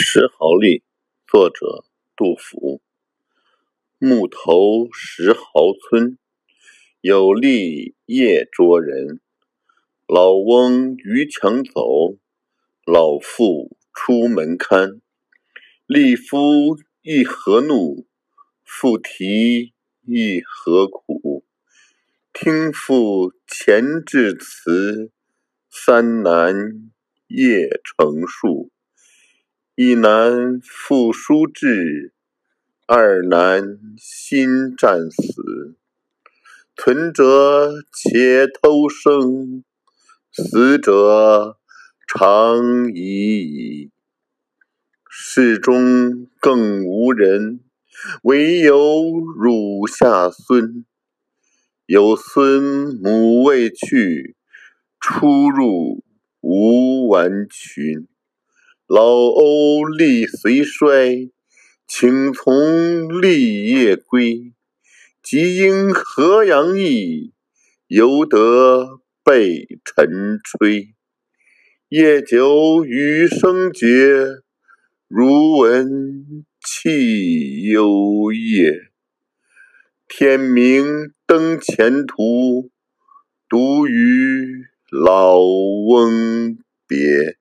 石壕吏，作者杜甫。木头石壕村，有吏夜捉人。老翁逾墙走，老妇出门看。吏夫一何怒，妇啼一何苦。听妇前致词，三男夜成数。一男负书至，二男心战死。存者且偷生，死者长已矣。室中更无人，惟有乳下孙。有孙母未去，出入无完裙。老欧力虽衰，请从立业归。即因河阳役，犹得备晨炊。夜久余声绝，如闻泣幽咽。天明登前途，独与老翁别。